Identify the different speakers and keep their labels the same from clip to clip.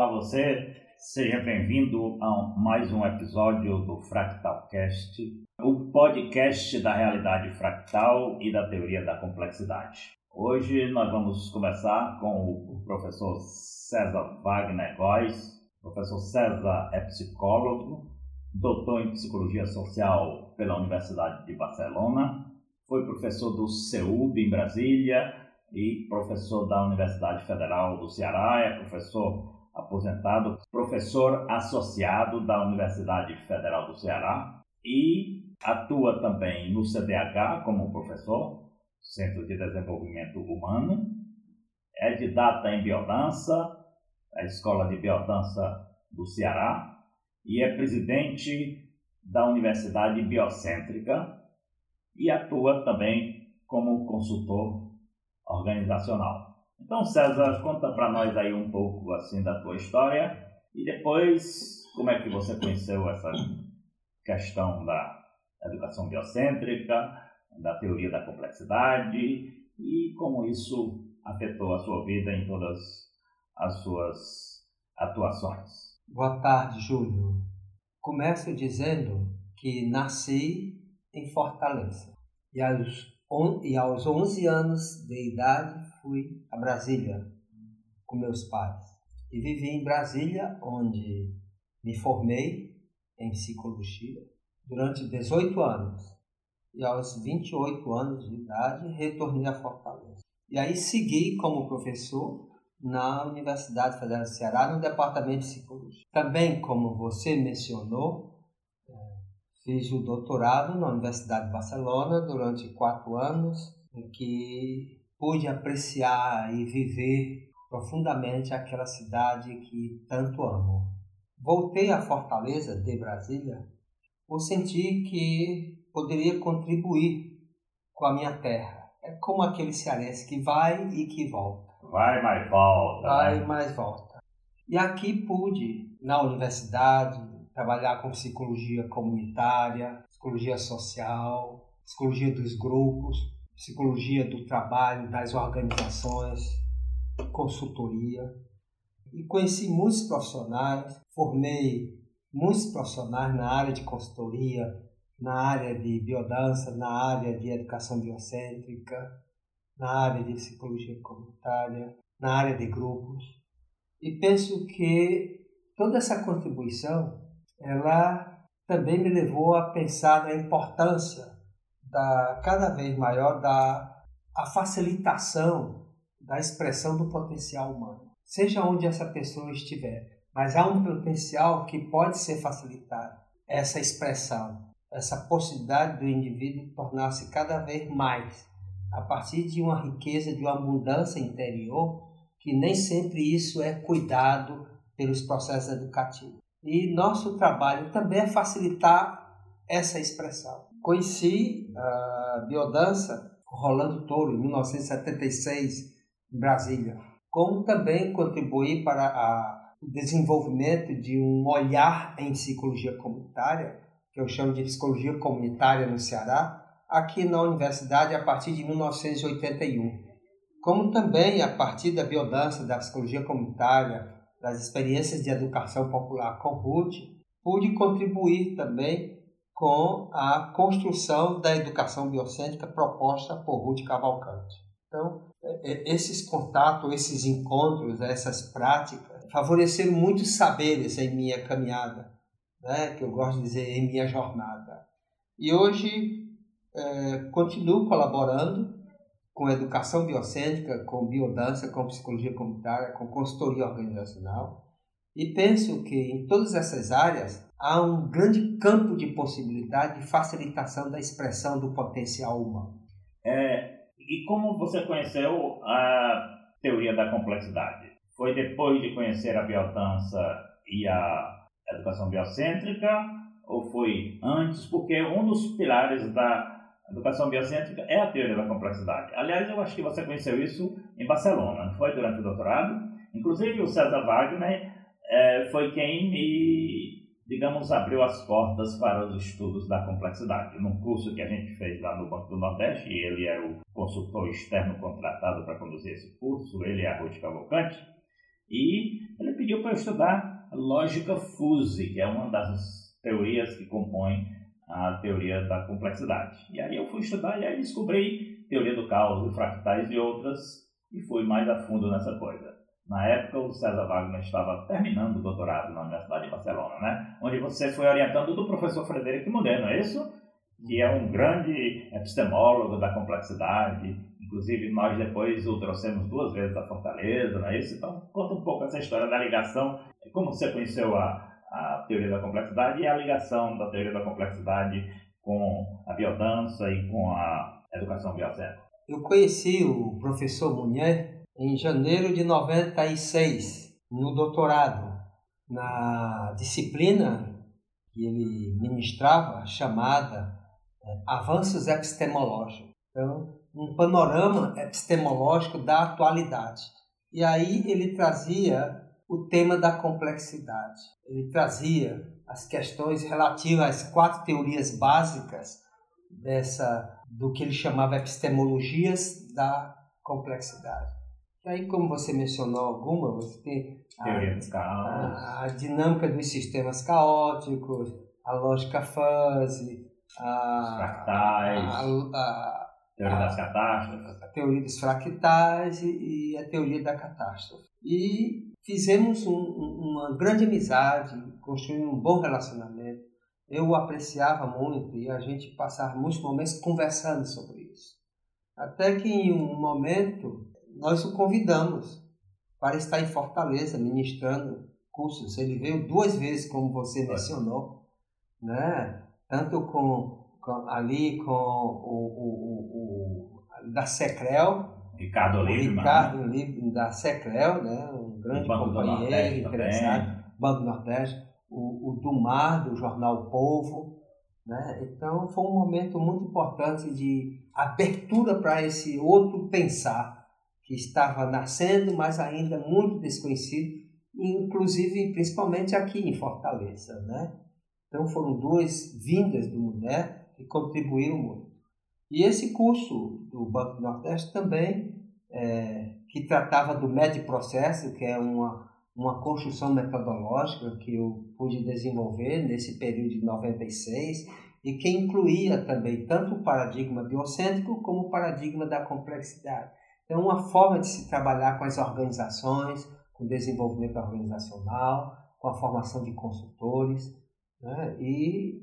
Speaker 1: Olá você, seja bem-vindo a mais um episódio do Fractalcast, o podcast da realidade fractal e da teoria da complexidade. Hoje nós vamos começar com o professor César Wagner Góes. O professor César é psicólogo, doutor em psicologia social pela Universidade de Barcelona, foi professor do CEUB em Brasília e professor da Universidade Federal do Ceará, é professor aposentado, professor associado da Universidade Federal do Ceará e atua também no CDH como professor, Centro de Desenvolvimento Humano, é didata em biodança, a Escola de Biodança do Ceará e é presidente da Universidade Biocêntrica e atua também como consultor organizacional. Então, César, conta para nós aí um pouco assim da tua história e depois como é que você conheceu essa questão da educação biocêntrica, da teoria da complexidade e como isso afetou a sua vida em todas as suas atuações.
Speaker 2: Boa tarde, Júlio. Começo dizendo que nasci em Fortaleza e aos, e aos 11 anos de idade fui a Brasília com meus pais. E vivi em Brasília, onde me formei em psicologia durante 18 anos. E aos 28 anos de idade retornei a Fortaleza. E aí segui como professor na Universidade Federal do Ceará, no Departamento de Psicologia. Também, como você mencionou, é, fiz o doutorado na Universidade de Barcelona durante quatro anos, em que pude apreciar e viver profundamente aquela cidade que tanto amo. Voltei à Fortaleza de Brasília por sentir que poderia contribuir com a minha terra. É como aquele cearense que vai e que volta.
Speaker 1: Vai, mais volta.
Speaker 2: Vai, né? mais volta. E aqui pude, na universidade, trabalhar com psicologia comunitária, psicologia social, psicologia dos grupos, psicologia do trabalho, das organizações, consultoria. E conheci muitos profissionais, formei muitos profissionais na área de consultoria, na área de biodança, na área de educação biocêntrica, na área de psicologia comunitária, na área de grupos. E penso que toda essa contribuição, ela também me levou a pensar na importância da cada vez maior da a facilitação da expressão do potencial humano, seja onde essa pessoa estiver, mas há um potencial que pode ser facilitado essa expressão, essa possibilidade do indivíduo tornar-se cada vez mais a partir de uma riqueza, de uma abundância interior, que nem sempre isso é cuidado pelos processos educativos. E nosso trabalho também é facilitar essa expressão. Conheci a biodança com Rolando Touro em 1976 em Brasília, como também contribuí para o desenvolvimento de um olhar em psicologia comunitária, que eu chamo de psicologia comunitária no Ceará, aqui na universidade a partir de 1981. Como também a partir da biodança, da psicologia comunitária, das experiências de educação popular com Ruth, pude contribuir também com a construção da educação biocêntrica proposta por Ruth Cavalcante. Então, é, é, esses contatos, esses encontros, essas práticas favoreceram muitos saberes em minha caminhada, né, que eu gosto de dizer em minha jornada. E hoje é, continuo colaborando com educação biocêntrica, com biodança, com psicologia comunitária, com consultoria organizacional e penso que em todas essas áreas há um grande campo de possibilidade de facilitação da expressão do potencial humano.
Speaker 1: É, e como você conheceu a teoria da complexidade? Foi depois de conhecer a biodança e a educação biocêntrica ou foi antes? Porque um dos pilares da educação biocêntrica é a teoria da complexidade. Aliás, eu acho que você conheceu isso em Barcelona, foi durante o doutorado? Inclusive o César Wagner é, foi quem me, digamos, abriu as portas para os estudos da complexidade. Num curso que a gente fez lá no Banco do Nordeste, e ele era o consultor externo contratado para conduzir esse curso, ele é a Ruth Cavalcante, E ele pediu para eu estudar lógica fuse, que é uma das teorias que compõem a teoria da complexidade. E aí eu fui estudar e aí descobri teoria do caos fractais e outras e fui mais a fundo nessa coisa. Na época, o César Wagner estava terminando o doutorado na Universidade de Barcelona, né? onde você foi orientando do professor Frederico Mulher, não é isso? Que é um grande epistemólogo da complexidade. Inclusive, nós depois o trouxemos duas vezes da Fortaleza, não é isso? Então, conta um pouco essa história da ligação, como você conheceu a, a teoria da complexidade e a ligação da teoria da complexidade com a biodança e com a educação biocéntrica.
Speaker 2: Eu conheci o professor Munier em janeiro de 96, no doutorado, na disciplina que ele ministrava, chamada é, Avanços Epistemológicos. Então, um panorama epistemológico da atualidade. E aí ele trazia o tema da complexidade. Ele trazia as questões relativas às quatro teorias básicas dessa do que ele chamava epistemologias da complexidade. E aí, como você mencionou alguma, você tem
Speaker 1: a,
Speaker 2: a, a dinâmica dos sistemas caóticos, a lógica fuzzy, a,
Speaker 1: fractais,
Speaker 2: a,
Speaker 1: teoria das catástrofes,
Speaker 2: a teoria dos fractais e, e a teoria da catástrofe. E fizemos um, uma grande amizade, construímos um bom relacionamento. Eu o apreciava muito e a gente passava muitos momentos conversando sobre isso. Até que em um momento nós o convidamos para estar em Fortaleza ministrando cursos. Ele veio duas vezes, como você mencionou, né? tanto com, com ali com o, o, o, o da Secrel,
Speaker 1: Ricardo Oliveira.
Speaker 2: Ricardo Oliveira da Secrel, né? um grande companheiro, interessado, Banco Nordeste, o, o Dumar, do jornal Povo. Né? Então foi um momento muito importante de abertura para esse outro pensar que estava nascendo, mas ainda muito desconhecido, inclusive principalmente aqui em Fortaleza. Né? Então foram duas vindas do Mulher que contribuíram muito. E esse curso do Banco do Nordeste também, é, que tratava do médio processo, que é uma, uma construção metodológica que eu pude desenvolver nesse período de 96 e que incluía também tanto o paradigma biocêntrico como o paradigma da complexidade. É uma forma de se trabalhar com as organizações, com o desenvolvimento organizacional, com a formação de consultores. Né? E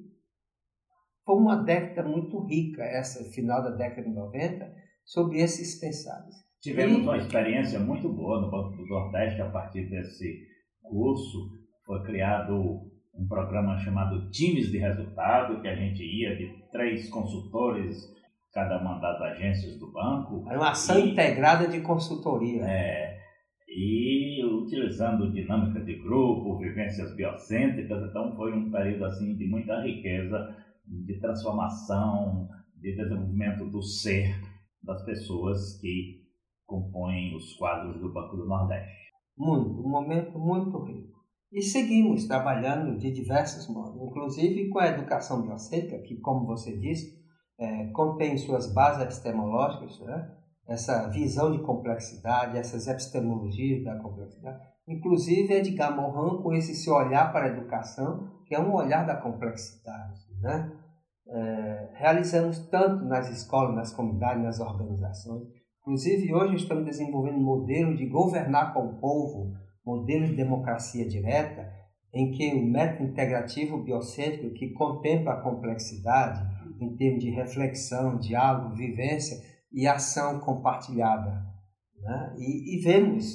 Speaker 2: foi uma década muito rica, essa final da década de 90, sobre esses pensares.
Speaker 1: Tivemos e... uma experiência muito boa no Banco do Nordeste a partir desse curso. Foi criado um programa chamado Times de Resultado, que a gente ia de três consultores cada uma das agências do banco.
Speaker 2: É uma ação e, integrada de consultoria.
Speaker 1: É, e utilizando dinâmica de grupo, vivências biocêntricas, então foi um período assim de muita riqueza, de transformação, de desenvolvimento do ser das pessoas que compõem os quadros do Banco do Nordeste.
Speaker 2: Muito, um momento muito rico. E seguimos trabalhando de diversos modos, inclusive com a educação biocêntrica, que, como você disse, é, contém suas bases epistemológicas, né? essa visão de complexidade, essas epistemologias da complexidade. Inclusive, Edgar Morin, com esse seu olhar para a educação, que é um olhar da complexidade. Né? É, realizamos tanto nas escolas, nas comunidades, nas organizações. Inclusive, hoje estamos desenvolvendo modelos de governar com o povo, modelos de democracia direta, em que o método integrativo biocêntrico, que contempla a complexidade, em termos de reflexão, diálogo, vivência e ação compartilhada. Né? E, e, vemos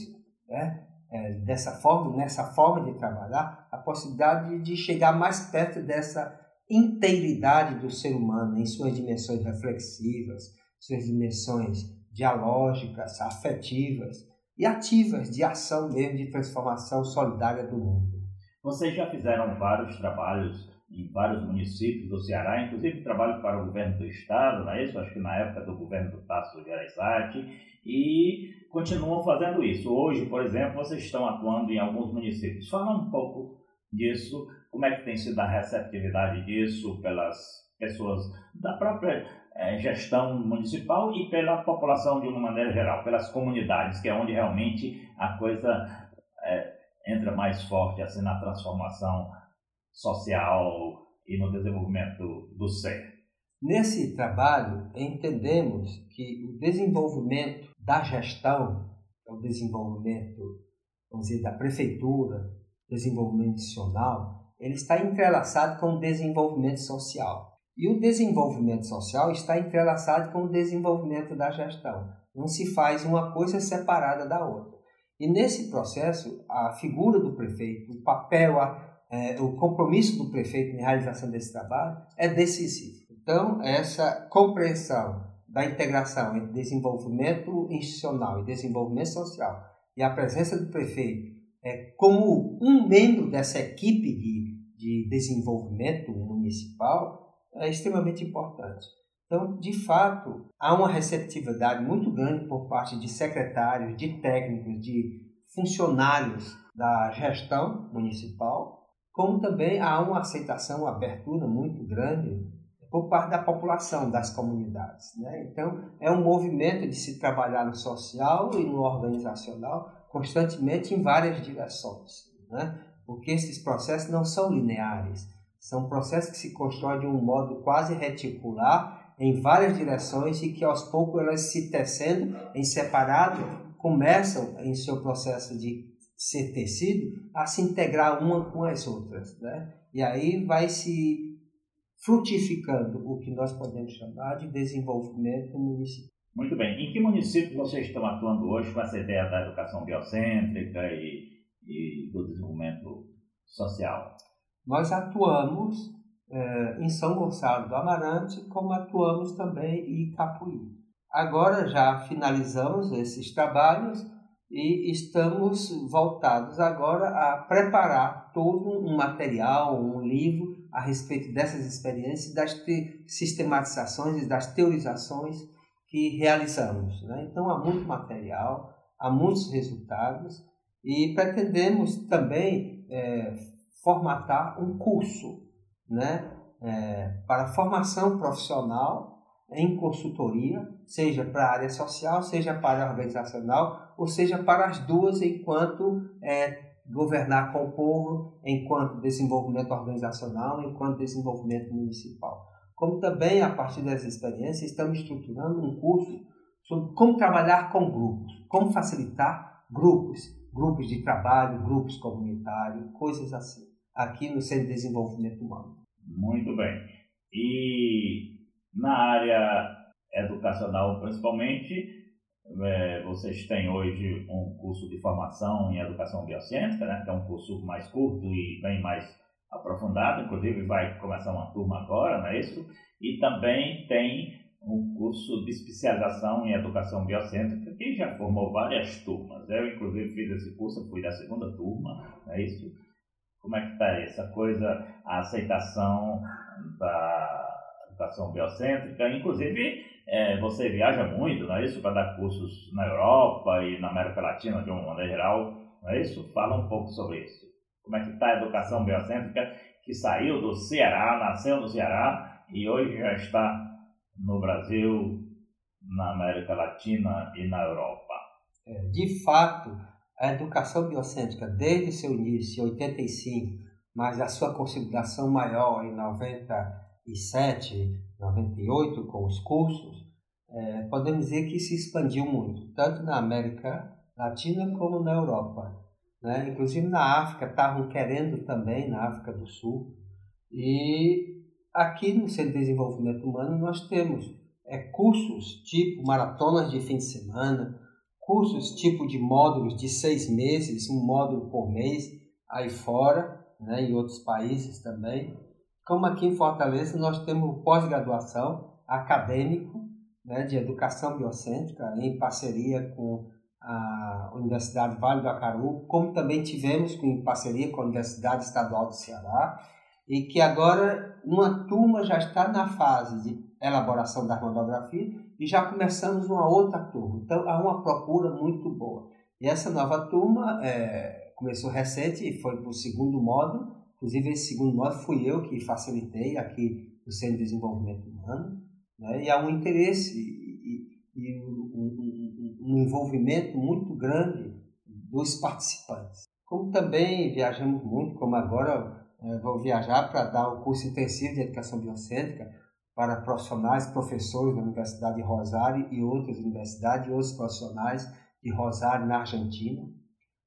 Speaker 2: né, é, dessa forma, nessa forma de trabalhar, a possibilidade de chegar mais perto dessa inteiridade do ser humano em suas dimensões reflexivas, suas dimensões dialógicas, afetivas e ativas de ação mesmo de transformação solidária do mundo.
Speaker 1: Vocês já fizeram vários trabalhos em vários municípios do Ceará, inclusive trabalho para o governo do estado, não é isso? Acho que na época do governo do Tasso Gereissati, e continuam fazendo isso. Hoje, por exemplo, vocês estão atuando em alguns municípios. Fala um pouco disso, como é que tem sido a receptividade disso pelas pessoas da própria é, gestão municipal e pela população de uma maneira geral, pelas comunidades, que é onde realmente a coisa é, entra mais forte assim na transformação social e no desenvolvimento do ser.
Speaker 2: Nesse trabalho, entendemos que o desenvolvimento da gestão, é o desenvolvimento, vamos dizer, da prefeitura, desenvolvimento institucional, ele está entrelaçado com o desenvolvimento social. E o desenvolvimento social está entrelaçado com o desenvolvimento da gestão. Não se faz uma coisa separada da outra. E nesse processo, a figura do prefeito, o papel, a, é, o compromisso do prefeito na realização desse trabalho é decisivo. Então, essa compreensão da integração entre desenvolvimento institucional e desenvolvimento social e a presença do prefeito é, como um membro dessa equipe de, de desenvolvimento municipal é extremamente importante. Então, de fato, há uma receptividade muito grande por parte de secretários, de técnicos, de funcionários da gestão municipal, como também há uma aceitação, uma abertura muito grande por parte da população, das comunidades. Né? Então, é um movimento de se trabalhar no social e no organizacional constantemente em várias direções, né? porque esses processos não são lineares, são processos que se constroem de um modo quase reticular em várias direções e que aos poucos elas se tecendo em separado começam em seu processo de ser tecido a se integrar uma com as outras, né? E aí vai se frutificando o que nós podemos chamar de desenvolvimento municipal.
Speaker 1: Muito bem. Em que município vocês estão atuando hoje com essa ideia da educação biocêntrica e, e do desenvolvimento social?
Speaker 2: Nós atuamos eh, em São Gonçalo do Amarante, como atuamos também em Capuí. Agora já finalizamos esses trabalhos e estamos voltados agora a preparar todo um material, um livro a respeito dessas experiências, das sistematizações e das teorizações que realizamos. Né? Então, há muito material, há muitos resultados e pretendemos também é, formatar um curso né? É, para formação profissional em consultoria, seja para a área social, seja para a organizacional, ou seja para as duas enquanto é, governar com o povo enquanto desenvolvimento organizacional, enquanto desenvolvimento municipal. Como também, a partir dessa experiência, estamos estruturando um curso sobre como trabalhar com grupos, como facilitar grupos, grupos de trabalho, grupos comunitários, coisas assim, aqui no Centro de Desenvolvimento Humano.
Speaker 1: Muito bem. E na área educacional, principalmente, é, vocês têm hoje um curso de formação em educação biociência, né, que é um curso mais curto e bem mais aprofundado, inclusive vai começar uma turma agora, não é isso? E também tem um curso de especialização em educação biocêntrica que já formou várias turmas. Eu, inclusive, fiz esse curso, fui da segunda turma, não é isso? Como é que está essa coisa, a aceitação da educação biocêntrica? Inclusive, é, você viaja muito, não é isso? Para dar cursos na Europa e na América Latina de uma maneira geral, não é isso? Fala um pouco sobre isso. Como é que está a educação biocêntrica que saiu do Ceará, nasceu no Ceará e hoje já está no Brasil, na América Latina e na Europa?
Speaker 2: É, de fato, a educação biocêntrica, desde seu início, em 85, mas a sua consolidação maior em 97, 98 com os cursos, é, podemos dizer que se expandiu muito, tanto na América Latina como na Europa. Né? Inclusive na África, estavam querendo também, na África do Sul. E aqui no Centro de Desenvolvimento Humano nós temos é, cursos tipo maratonas de fim de semana, cursos tipo de módulos de seis meses, um módulo por mês, aí fora, né, em outros países também. Como aqui em Fortaleza nós temos pós-graduação acadêmico né, de educação biocêntrica em parceria com a Universidade Vale do Acaru, como também tivemos em parceria com a Universidade Estadual do Ceará, e que agora uma turma já está na fase de elaboração da monografia e já começamos uma outra turma. Então há uma procura muito boa. E essa nova turma é, começou recente e foi para o segundo módulo, Inclusive, esse segundo módulo fui eu que facilitei aqui no Centro de Desenvolvimento Humano, né? e há um interesse e, e um, um, um, envolvimento muito grande dos participantes. Como também viajamos muito, como agora é, vou viajar para dar o curso intensivo de educação biocêntrica para profissionais, professores da Universidade de Rosário e outras universidades, e outros profissionais de Rosário, na Argentina.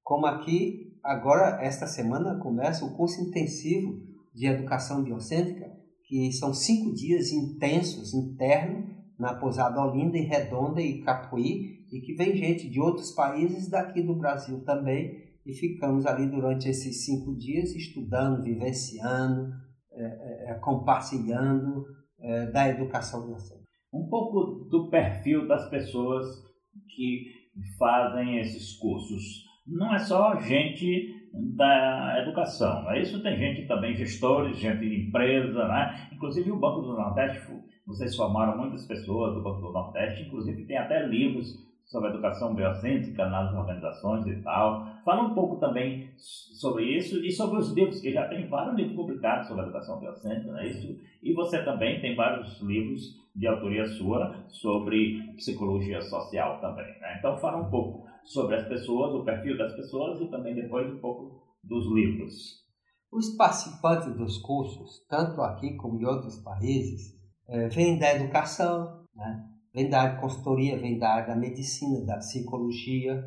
Speaker 2: Como aqui, agora, esta semana, começa o curso intensivo de educação biocêntrica, que são cinco dias intensos, internos, na Pousada Olinda, em Redonda e Capuí, e que vem gente de outros países daqui do Brasil também, e ficamos ali durante esses cinco dias estudando, vivenciando, é, é, é compartilhando é, da educação biocêntrica.
Speaker 1: Um pouco do perfil das pessoas que fazem esses cursos. Não é só gente da educação, é isso? Tem gente também, gestores, gente de empresa, né? Inclusive o Banco do Nordeste, vocês formaram muitas pessoas do Banco do Nordeste, inclusive tem até livros sobre educação biocêntrica nas organizações e tal. Fala um pouco também sobre isso e sobre os livros, que já tem vários livros publicados sobre educação biocêntrica, não é isso? E você também tem vários livros de autoria sua sobre psicologia social também, né? Então fala um pouco sobre as pessoas, o perfil das pessoas e também depois um pouco dos livros.
Speaker 2: Os participantes dos cursos, tanto aqui como em outros países, é, vêm da educação, né? vem da consultoria, vem da área da medicina, da psicologia,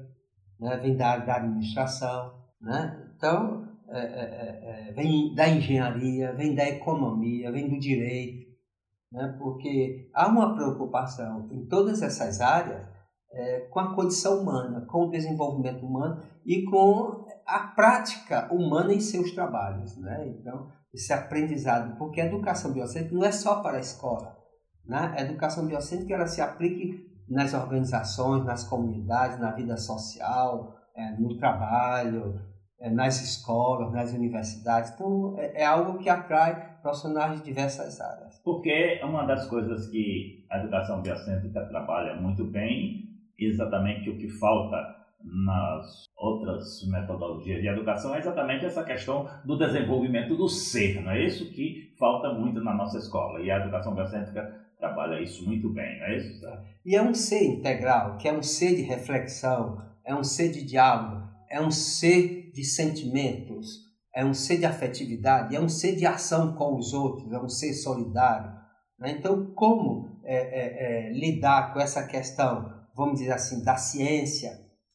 Speaker 2: né? vem da área da administração. Né? Então, é, é, é, vem da engenharia, vem da economia, vem do direito, né? porque há uma preocupação em todas essas áreas é, com a condição humana, com o desenvolvimento humano e com a prática humana em seus trabalhos. Né? Então, esse aprendizado, porque a educação biocêntrica não é só para a escola, né? A educação biocêntrica ela se aplique nas organizações, nas comunidades, na vida social, é, no trabalho, nas escolas, nas universidades. Então, é, é, algo que atrai profissionais de diversas áreas.
Speaker 1: Porque uma das coisas que a educação biocêntrica trabalha muito bem, exatamente o que falta nas outras metodologias de educação é exatamente essa questão do desenvolvimento do ser, não é isso que falta muito na nossa escola. E a educação biocêntrica trabalha isso muito bem, não é isso?
Speaker 2: E é um ser integral, que é um ser de reflexão, é um ser de diálogo, é um ser de sentimentos, é um ser de afetividade, é um ser de ação com os outros, é um ser solidário. Né? Então, como é, é, é, lidar com essa questão, vamos dizer assim, da ciência,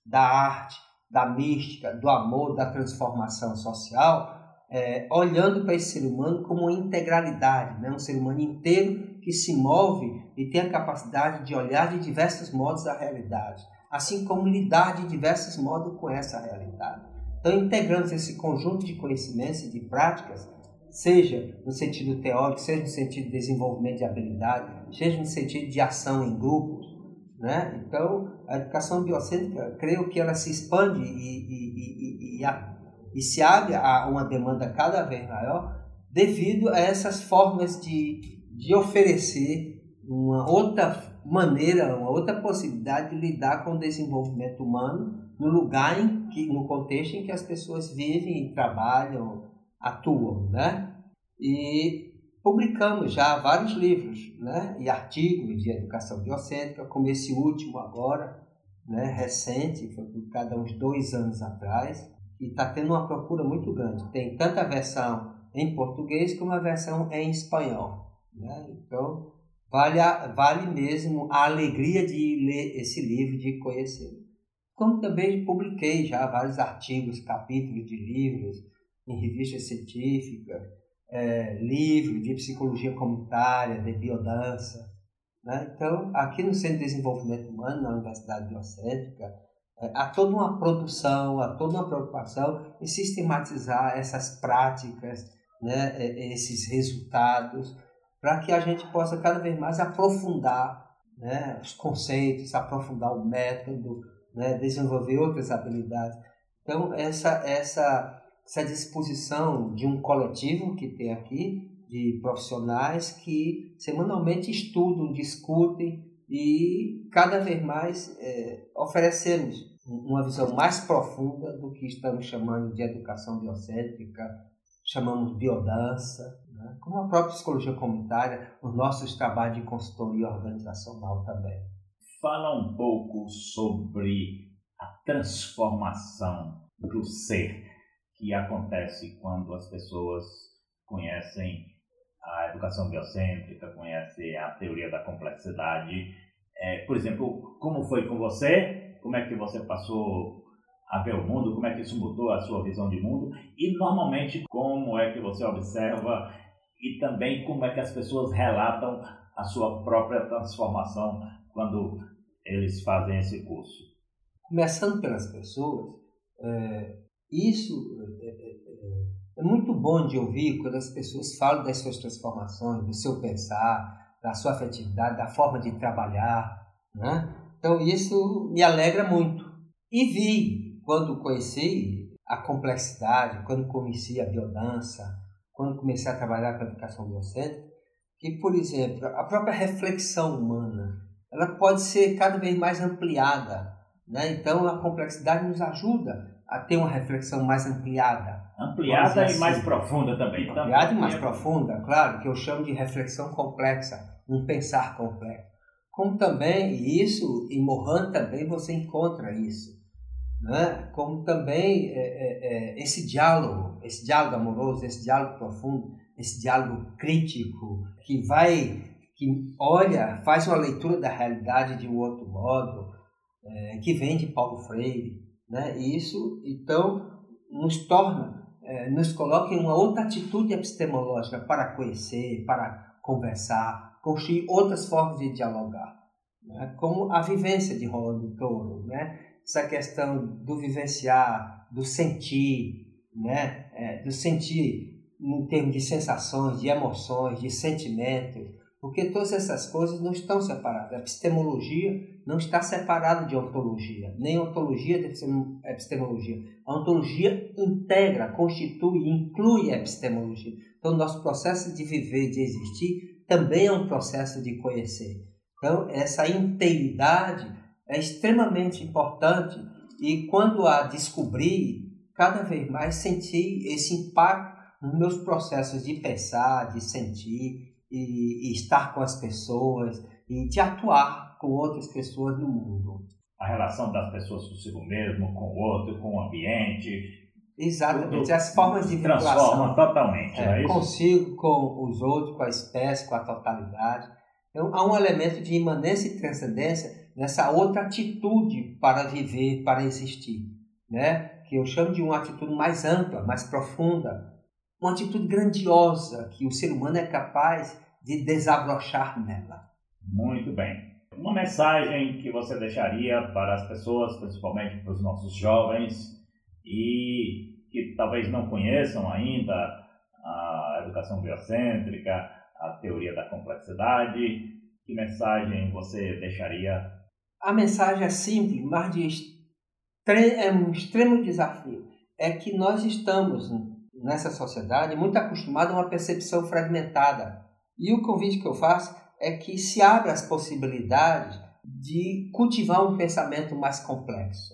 Speaker 2: da arte, da mística, do amor, da transformação social, é, olhando para esse ser humano como uma integralidade, né? um ser humano inteiro que se move e tem a capacidade de olhar de diversos modos a realidade, assim como lidar de diversos modos com essa realidade. Então, integrando esse conjunto de conhecimentos e de práticas, seja no sentido teórico, seja no sentido de desenvolvimento de habilidade, seja no sentido de ação em grupos, né? Então, a educação biocêntrica, creio que ela se expande e, e, e, e, a, e se abre a uma demanda cada vez maior devido a essas formas de de oferecer uma outra maneira, uma outra possibilidade de lidar com o desenvolvimento humano no lugar em que, no contexto em que as pessoas vivem, trabalham, atuam, né? E publicamos já vários livros, né? E artigos de educação biocêntrica, como esse último agora, né? Recente, foi publicado há uns dois anos atrás, e está tendo uma procura muito grande. Tem tanto a versão em português como a versão em espanhol. Né? Então, vale, a, vale mesmo a alegria de ler esse livro, de conhecê-lo. Como também publiquei já vários artigos, capítulos de livros em revistas científicas, é, livros de psicologia comunitária, de biodança. Né? Então, aqui no Centro de Desenvolvimento Humano, na Universidade Biocêntrica, é, há toda uma produção, há toda uma preocupação em sistematizar essas práticas, né? É, esses resultados, para que a gente possa cada vez mais aprofundar né, os conceitos, aprofundar o método, né, desenvolver outras habilidades. Então, essa, essa, essa disposição de um coletivo que tem aqui, de profissionais que semanalmente estudam, discutem e cada vez mais é, oferecemos uma visão mais profunda do que estamos chamando de educação biocêntrica, chamamos biodança, né? como a própria psicologia comunitária, os nossos trabalhos de consultoria organizacional também.
Speaker 1: Fala um pouco sobre a transformação do ser. que acontece quando as pessoas conhecem a educação biocêntrica, conhecem a teoria da complexidade. É, por exemplo, como foi com você? Como é que você passou a ver o mundo? Como é que isso mudou a sua visão de mundo? E normalmente, como é que você observa e também como é que as pessoas relatam a sua própria transformação quando eles fazem esse curso?
Speaker 2: Começando pelas pessoas, é, isso é, é, é, é, muito bom de ouvir quando as pessoas falam das suas transformações, do seu pensar, da sua afetividade, da forma de trabalhar. Né? Então, isso me alegra muito. E vi, quando conheci a complexidade, quando conheci a biodança, quando comecei a trabalhar com a educação biocêntrica, que, por exemplo, a própria reflexão humana, ela pode ser cada vez mais ampliada. Né? Então, a complexidade nos ajuda a ter uma reflexão mais ampliada.
Speaker 1: Ampliada assim. e mais profunda também.
Speaker 2: Ampliada e mais profunda, claro, que eu chamo de reflexão complexa, um pensar complexo. Como também, e isso, em Mohan também você encontra isso, né? como também é, é, é, esse diálogo, esse diálogo amoroso, esse diálogo profundo, esse diálogo crítico, que vai, que olha, faz uma leitura da realidade de um outro modo, é, que vem de Paulo Freire, né? E isso, então, nos torna, é, nos coloca em uma outra atitude epistemológica para conhecer, para conversar, construir outras formas de dialogar, né? como a vivência de Rolando Touro, né? essa questão do vivenciar, do sentir, né? É, do sentir em termos de sensações, de emoções, de sentimentos, porque todas essas coisas não estão separadas. A epistemologia não está separada de ontologia, nem ontologia de epistemologia. A ontologia integra, constitui, inclui a epistemologia. Então, nosso processo de viver, de existir, também é um processo de conhecer. Então, essa inteiridade é extremamente importante e quando a descobri, cada vez mais senti esse impacto nos meus processos de pensar, de sentir, e, e estar com as pessoas e de atuar com outras pessoas no mundo.
Speaker 1: A relação das pessoas consigo mesmo, com o outro, com o ambiente.
Speaker 2: Exatamente, as formas de vinculação.
Speaker 1: Transforma totalmente,
Speaker 2: é,
Speaker 1: é
Speaker 2: Consigo, com os outros, com a espécie, com a totalidade. Então, há um elemento de imanência e transcendência nessa outra atitude para viver, para existir, né? que eu chamo de uma atitude mais ampla, mais profunda, uma atitude grandiosa que o ser humano é capaz de desabrochar nela.
Speaker 1: Muito bem. Uma mensagem que você deixaria para as pessoas, principalmente para os nossos jovens, e que talvez não conheçam ainda a educação biocêntrica, a teoria da complexidade, que mensagem você deixaria?
Speaker 2: A mensagem é simples, mas de é um extremo desafio. É que nós estamos nessa sociedade muito acostumados a uma percepção fragmentada e o convite que eu faço é que se abra as possibilidades de cultivar um pensamento mais complexo.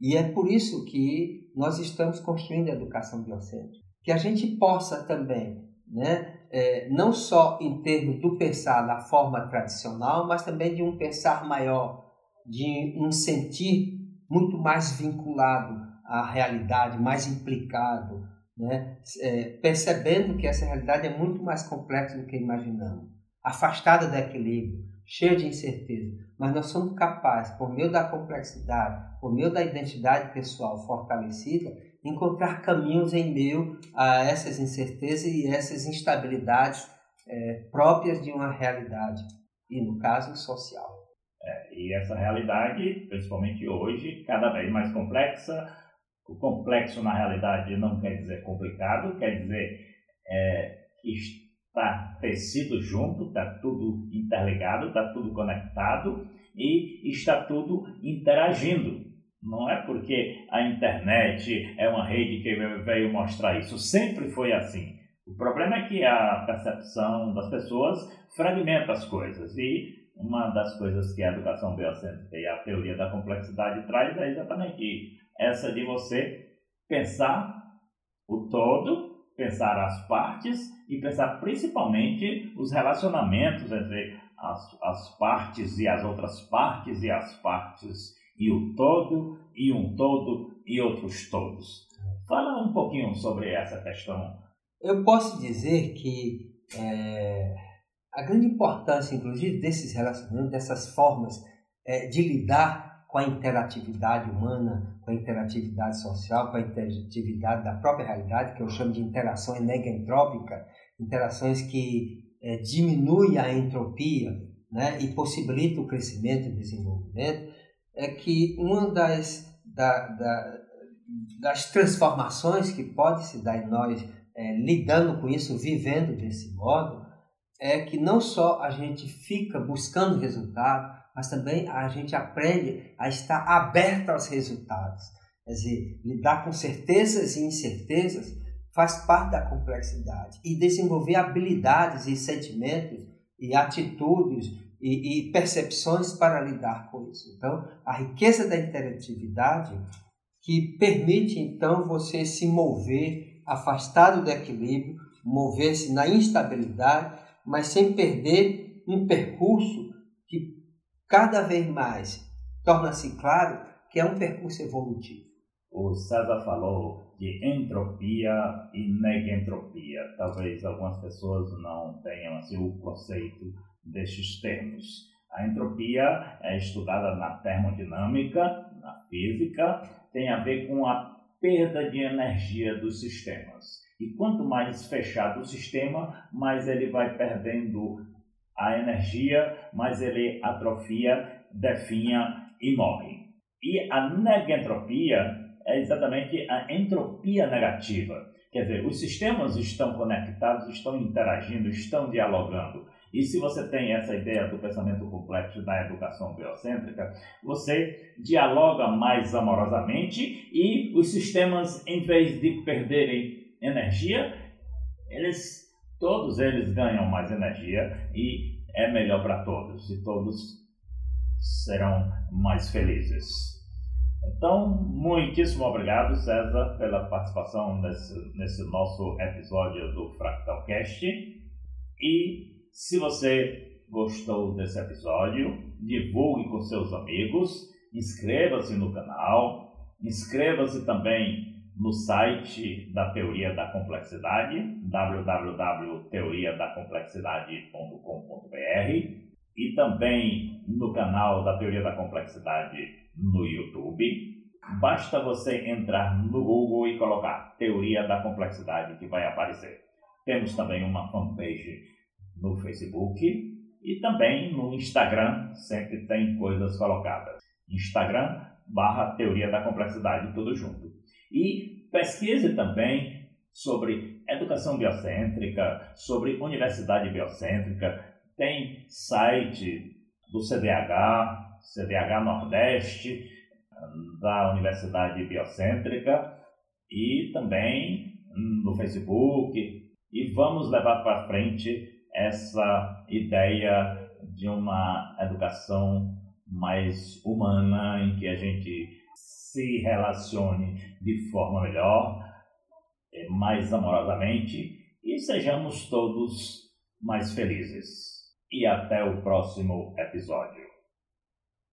Speaker 2: E é por isso que nós estamos construindo a educação biocêntrica. Que a gente possa também, né, é, não só em termos do pensar na forma tradicional, mas também de um pensar maior, de um sentir muito mais vinculado à realidade, mais implicado, né? É, percebendo que essa realidade é muito mais complexa do que imaginamos, afastada do equilíbrio, cheia de incerteza, mas nós somos capazes, por meio da complexidade, por meio da identidade pessoal fortalecida, encontrar caminhos em meio a essas incertezas e essas instabilidades é, próprias de uma realidade, e no caso social.
Speaker 1: É, e essa realidade, principalmente hoje, cada vez mais complexa, o complexo, na realidade, não quer dizer complicado, quer dizer é, que está tecido junto, está tudo interligado, está tudo conectado e está tudo interagindo. Não é porque a internet é uma rede que veio mostrar isso, sempre foi assim. O problema é que a percepção das pessoas fragmenta as coisas e uma das coisas que a educação biocêntrica e a teoria da complexidade traz é exatamente essa de você pensar o todo, pensar as partes e pensar principalmente os relacionamentos entre as, as partes e as outras partes e as partes e o todo e um todo e outros todos. Fala um pouquinho sobre essa questão.
Speaker 2: Eu posso dizer que é, a grande importância, inclusive, desses relacionamentos, dessas formas é, de lidar com a interatividade humana, com a interatividade social, com a interatividade da própria realidade, que eu chamo de interação negentrópica, interações que é, diminuem a entropia né, e possibilitam o crescimento e desenvolvimento, é que uma das, da, da, das transformações que pode se dar em nós é, lidando com isso, vivendo desse modo, é que não só a gente fica buscando resultado, mas também a gente aprende a estar aberto aos resultados. Quer dizer, lidar com certezas e incertezas faz parte da complexidade. E desenvolver habilidades e sentimentos e atitudes e, e percepções para lidar com isso. Então, a riqueza da interatividade que permite então você se mover afastado do equilíbrio, mover-se na instabilidade, mas sem perder um percurso que cada vez mais torna-se claro que é um percurso evolutivo.
Speaker 1: O César falou de entropia e negentropia. Talvez algumas pessoas não tenham assim, o conceito destes termos. A entropia é estudada na termodinâmica, na física, tem a ver com a perda de energia dos sistemas. E quanto mais fechado o sistema, mais ele vai perdendo a energia, mais ele atrofia, definha e morre. E a negentropia é exatamente a entropia negativa. Quer dizer, os sistemas estão conectados, estão interagindo, estão dialogando. E se você tem essa ideia do pensamento complexo da educação biocêntrica, você dialoga mais amorosamente e os sistemas, em vez de perderem energia, eles todos eles ganham mais energia e é melhor para todos e todos serão mais felizes. Então, muitíssimo obrigado, César, pela participação nesse, nesse nosso episódio do Fractalcast. E se você gostou desse episódio, divulgue com seus amigos, inscreva-se no canal, inscreva-se também no site da Teoria da Complexidade, www.teoriadacomplexidade.com.br e também no canal da Teoria da Complexidade no YouTube. Basta você entrar no Google e colocar Teoria da Complexidade que vai aparecer. Temos também uma fanpage no Facebook e também no Instagram, sempre tem coisas colocadas. Instagram barra Teoria da Complexidade, tudo junto. E pesquise também sobre educação biocêntrica, sobre universidade biocêntrica, tem site do CDH, CDH Nordeste, da Universidade Biocêntrica e também no Facebook. E vamos levar para frente essa ideia de uma educação mais humana, em que a gente se relacione de forma melhor, eh, mais amorosamente e sejamos todos mais felizes. E até o próximo episódio.